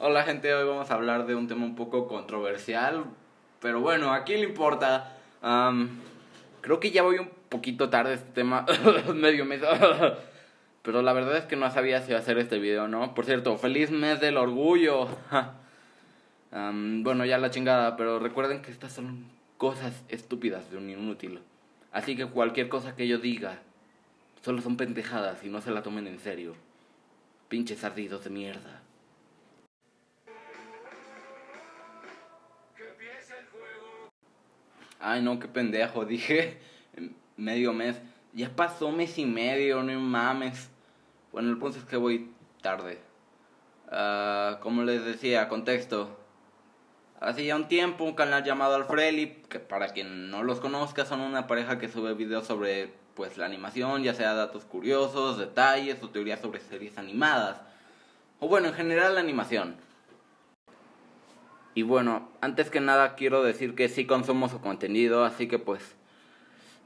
Hola gente, hoy vamos a hablar de un tema un poco controversial, pero bueno, ¿a quién le importa? creo que ya voy un poquito tarde este tema, medio mes, pero la verdad es que no sabía si iba a hacer este video, ¿no? Por cierto, feliz mes del orgullo. bueno, ya la chingada, pero recuerden que estas son cosas estúpidas de un inútil. Así que cualquier cosa que yo diga, solo son pendejadas y no se la tomen en serio. Pinches ardidos de mierda. Ay, no, qué pendejo, dije medio mes. Ya pasó mes y medio, no mames. Bueno, el punto es que voy tarde. Uh, como les decía, contexto. Hace ya un tiempo un canal llamado Alfreli, que para quien no los conozca son una pareja que sube videos sobre pues la animación, ya sea datos curiosos, detalles o teorías sobre series animadas. O bueno, en general la animación. Y bueno, antes que nada quiero decir que sí consumo su contenido, así que pues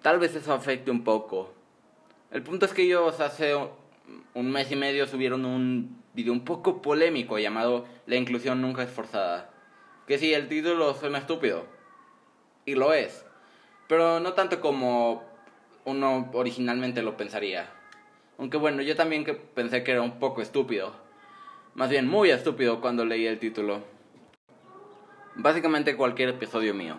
tal vez eso afecte un poco. El punto es que ellos hace un mes y medio subieron un video un poco polémico llamado La inclusión nunca es forzada. Que sí, el título suena estúpido. Y lo es. Pero no tanto como uno originalmente lo pensaría. Aunque bueno, yo también pensé que era un poco estúpido. Más bien muy estúpido cuando leí el título. Básicamente cualquier episodio mío.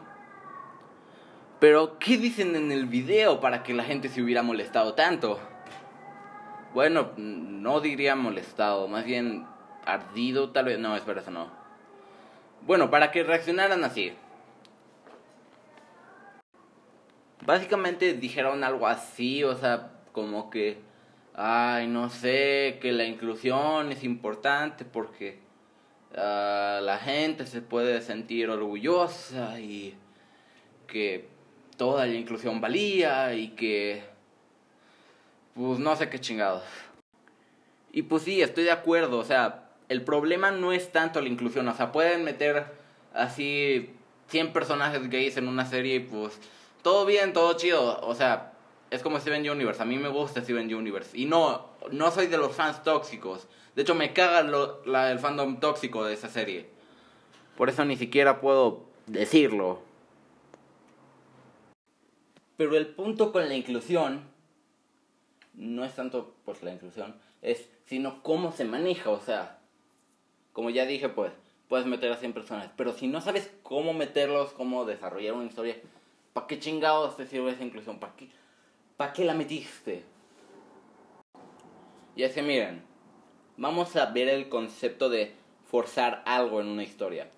Pero, ¿qué dicen en el video para que la gente se hubiera molestado tanto? Bueno, no diría molestado, más bien ardido, tal vez. No, espera, eso no. Bueno, para que reaccionaran así. básicamente dijeron algo así, o sea, como que, ay, no sé, que la inclusión es importante porque ah, la gente se puede sentir orgullosa y que toda la inclusión valía y que, pues no sé qué chingados. Y pues sí, estoy de acuerdo, o sea, el problema no es tanto la inclusión, o sea, pueden meter así 100 personajes gays en una serie y pues todo bien, todo chido. O sea, es como Steven Universe. A mí me gusta Steven Universe. Y no, no soy de los fans tóxicos. De hecho, me caga lo, la, el fandom tóxico de esa serie. Por eso ni siquiera puedo decirlo. Pero el punto con la inclusión no es tanto pues la inclusión, es sino cómo se maneja, o sea, como ya dije, pues puedes meter a 100 personas, pero si no sabes cómo meterlos, cómo desarrollar una historia, ¿Para qué chingados te sirve esa inclusión? ¿Para qué, ¿Para qué la metiste? Y es que miren, vamos a ver el concepto de forzar algo en una historia.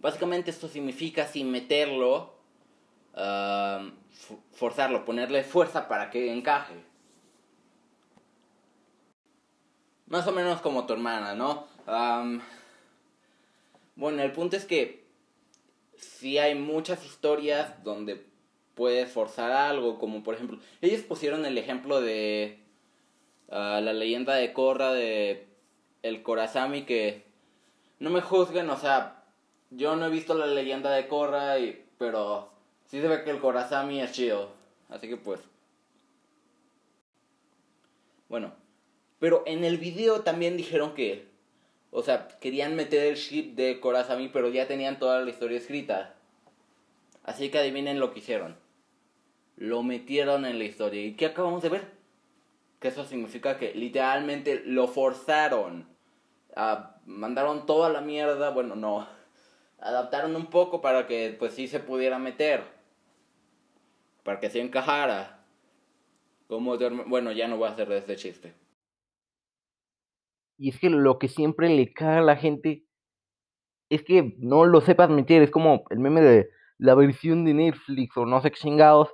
Básicamente esto significa sin meterlo, uh, forzarlo, ponerle fuerza para que encaje. Más o menos como tu hermana, ¿no? bueno, el punto es que sí hay muchas historias donde puedes forzar algo, como por ejemplo, ellos pusieron el ejemplo de ah, la leyenda de Korra de el Korazami que no me juzguen, o sea, yo no he visto la leyenda de Korra, y, pero sí se ve que el Korazami es chido, así que pues bueno, pero en el video también dijeron que o sea, querían meter el ship de Korazami, pero ya tenían toda la historia escrita. Así que adivinen lo que hicieron. Lo metieron en la historia. ¿Y qué acabamos de ver? Que eso significa que literalmente lo forzaron. mandaron toda la mierda. Bueno, no. Adaptaron un poco para que pues sí se pudiera meter. Para que se encajara. Como bueno, ya no voy a hacer este chiste. Y es que lo que siempre le caga a la gente es que no lo sepas admitir. Es como el meme de la versión de Netflix o no sé qué chingados.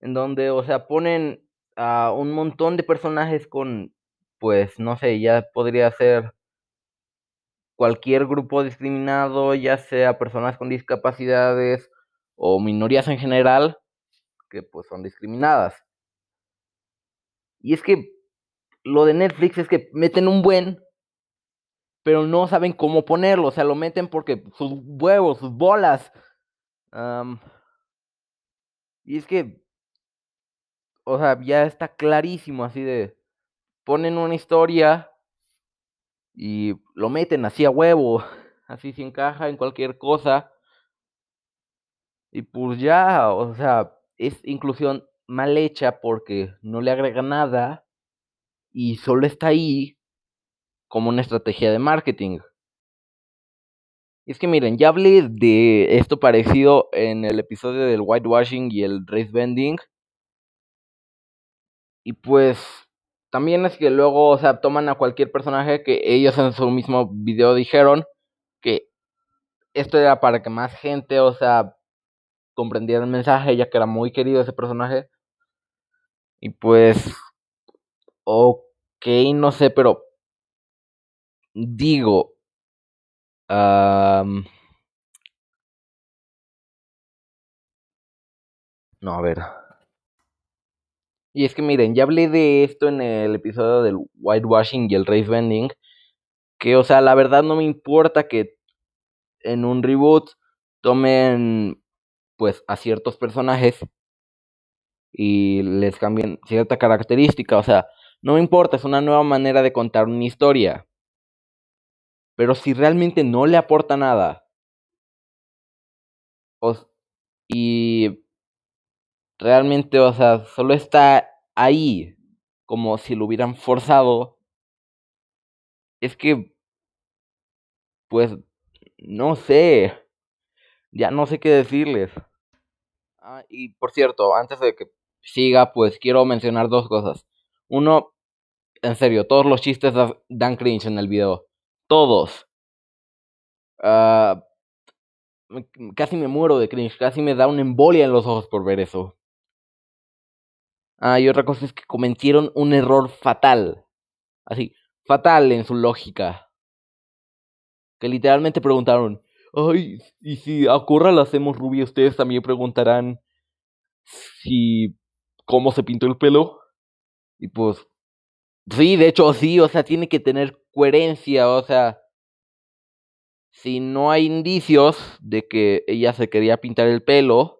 En donde, o sea, ponen a un montón de personajes con, pues, no sé, ya podría ser cualquier grupo discriminado, ya sea personas con discapacidades o minorías en general, que pues son discriminadas. Y es que lo de Netflix es que meten un buen, pero no saben cómo ponerlo. O sea, lo meten porque sus huevos, sus bolas. y es que, o sea, ya está clarísimo así de, ponen una historia y lo meten así a huevo, así se encaja en cualquier cosa. Y pues ya, o sea, es inclusión mal hecha porque no le agrega nada y solo está ahí como una estrategia de marketing. Es que miren, ya hablé de esto parecido en el episodio del whitewashing y el race bending. Y pues también es que luego, o sea, toman a cualquier personaje que ellos en su mismo video dijeron que esto era para que más gente, o sea, comprendiera el mensaje, ya que era muy querido ese personaje. Y pues, ok, no sé, pero digo, no, a ver. Y es que miren, ya hablé de esto en el episodio del whitewashing y el race bending. Que, o sea, la verdad no me importa que en un reboot tomen pues a ciertos personajes y les cambien cierta característica. O sea, no me importa, es una nueva manera de contar una historia. Pero si realmente no le aporta nada. y realmente, o sea, solo está ahí como si lo hubieran forzado. Es que, pues, no sé. Ya no sé qué decirles. Ah, y por cierto, antes de que siga, pues quiero mencionar dos cosas. Uno, en serio, todos los chistes dan cringe en el video. Todos. Ah, casi me muero de cringe, casi me da una embolia en los ojos por ver eso. Ah, y otra cosa es que cometieron un error fatal. Así, fatal en su lógica. Que literalmente preguntaron, ay, y si a Corra la hacemos rubia, ustedes también preguntarán si cómo se pintó el pelo. Y pues, sí, de hecho sí, o sea, tiene que tener coherencia, o sea, si no hay indicios de que ella se quería pintar el pelo,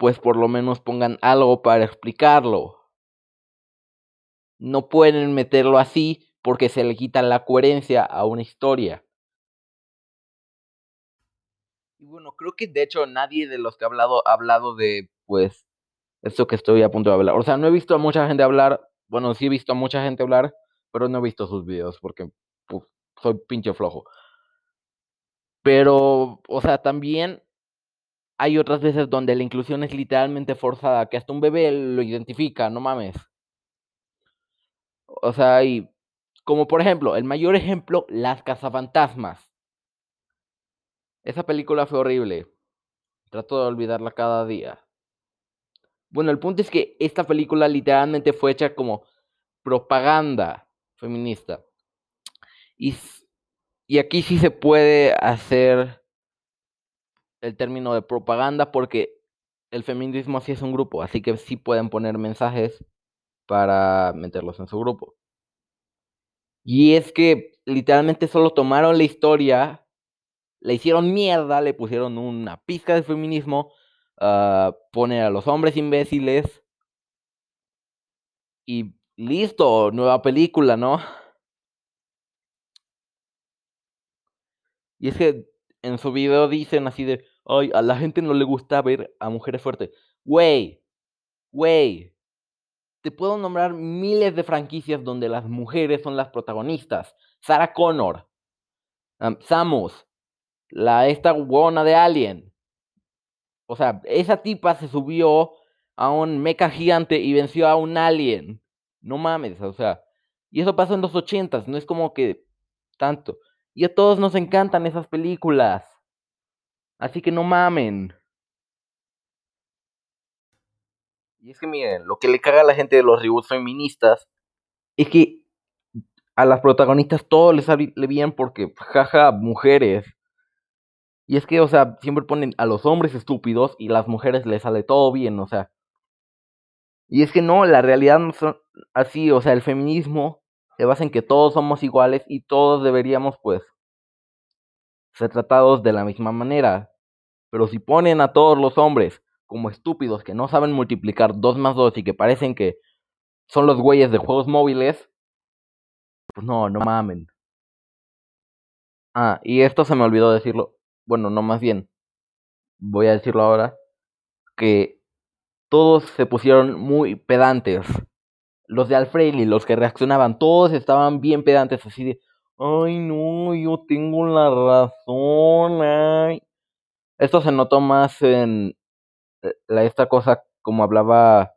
pues por lo menos pongan algo para explicarlo. No pueden meterlo así porque se le quita la coherencia a una historia. Y bueno, creo que de hecho nadie de los que ha hablado ha hablado de, pues, esto que estoy a punto de hablar. O sea, no he visto a mucha gente hablar, bueno, sí he visto a mucha gente hablar, pero no he visto sus videos porque soy pinche flojo. Pero, o sea, también hay otras veces donde la inclusión es literalmente forzada, que hasta un bebé lo identifica, no mames. O sea, y como por ejemplo, el mayor ejemplo, Las cazafantasmas. Esa película fue horrible. Trato de olvidarla cada día. Bueno, el punto es que esta película literalmente fue hecha como propaganda feminista. Y, y aquí sí se puede hacer el término de propaganda porque el feminismo así es un grupo, así que sí pueden poner mensajes para meterlos en su grupo. Y es que literalmente solo tomaron la historia, le hicieron mierda, le pusieron una pizca de feminismo, uh, poner a los hombres imbéciles y listo, nueva película, ¿no? Y es que en su video dicen así de, ay, a la gente no le gusta ver a mujeres fuertes. Güey, güey, te puedo nombrar miles de franquicias donde las mujeres son las protagonistas. Sarah Connor, Samus, la esta guona de Alien. O sea, esa tipa se subió a un mecha gigante y venció a un alien. No mames, o sea. Y eso pasó en los ochentas, no es como que tanto. Y a todos nos encantan esas películas. Así que no mamen. Y es que miren, lo que le caga a la gente de los reboots feministas es que a las protagonistas todo les sale bien porque, jaja, mujeres. Y es que, o sea, siempre ponen a los hombres estúpidos y las mujeres les sale todo bien, o sea. Y es que no, la realidad no son así, o sea, el feminismo se basa en que todos somos iguales y todos deberíamos, pues, ser tratados de la misma manera. Pero si ponen a todos los hombres como estúpidos que no saben multiplicar 2 más 2 y que parecen que son los güeyes de juegos móviles, pues no, no mamen. Ah, y esto se me olvidó decirlo. Bueno, no más bien. Voy a decirlo ahora. Que todos se pusieron muy pedantes. Los de Alfredi, los que reaccionaban, todos estaban bien pedantes, así de, ay no, yo tengo la razón, ay. Esto se notó más en eh, la, esta cosa como hablaba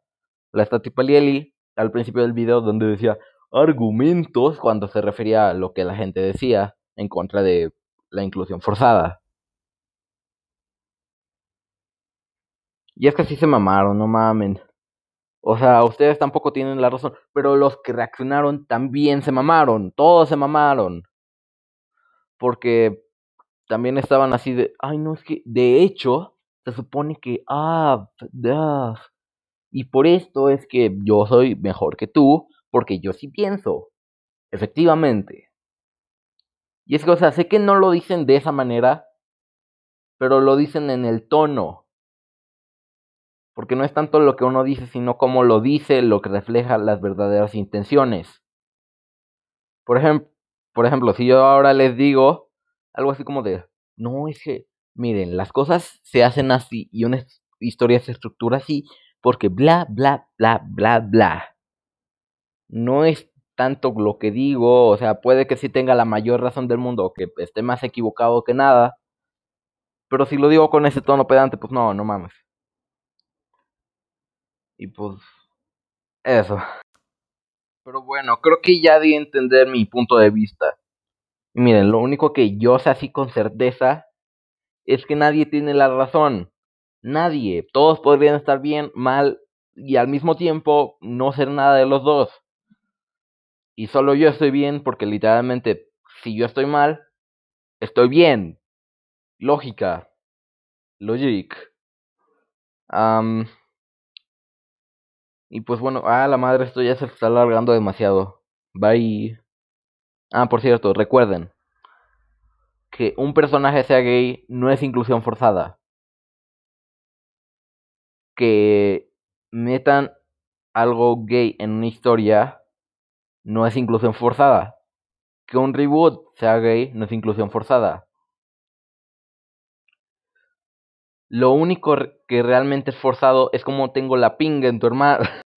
la Statipalieli al principio del video donde decía argumentos cuando se refería a lo que la gente decía en contra de la inclusión forzada. Y es que así se mamaron, no mamen. O sea, ustedes tampoco tienen la razón, pero los que reaccionaron también se mamaron, todos se mamaron. Porque también estaban así de, ay, no, es que, de hecho, se supone que, ah, y por esto es que yo soy mejor que tú, porque yo sí pienso, efectivamente. Y es que, o sea, sé que no lo dicen de esa manera, pero lo dicen en el tono. Porque no es tanto lo que uno dice, sino cómo lo dice, lo que refleja las verdaderas intenciones. Por ejemplo, por ejemplo, si yo ahora les digo algo así como de, no, es que, miren, las cosas se hacen así y una historia se estructura así porque bla, bla, bla, bla, bla. No es tanto lo que digo, o sea, puede que sí tenga la mayor razón del mundo que esté más equivocado que nada, pero si lo digo con ese tono pedante, pues no, no mames. Y pues, eso. Pero bueno, creo que ya di a entender mi punto de vista. Miren, lo único que yo sé así con certeza es que nadie tiene la razón. Nadie. Todos podrían estar bien, mal y al mismo tiempo no ser nada de los dos. Y solo yo estoy bien porque literalmente si yo estoy mal, estoy bien. Lógica. Logic. y pues bueno, ah, la madre, esto ya se está alargando demasiado. Bye. Ah, por cierto, recuerden que un personaje sea gay no es inclusión forzada. Que metan algo gay en una historia no es inclusión forzada. Que un reboot sea gay no es inclusión forzada. Lo único que realmente es forzado es como tengo la pinga en tu hermano.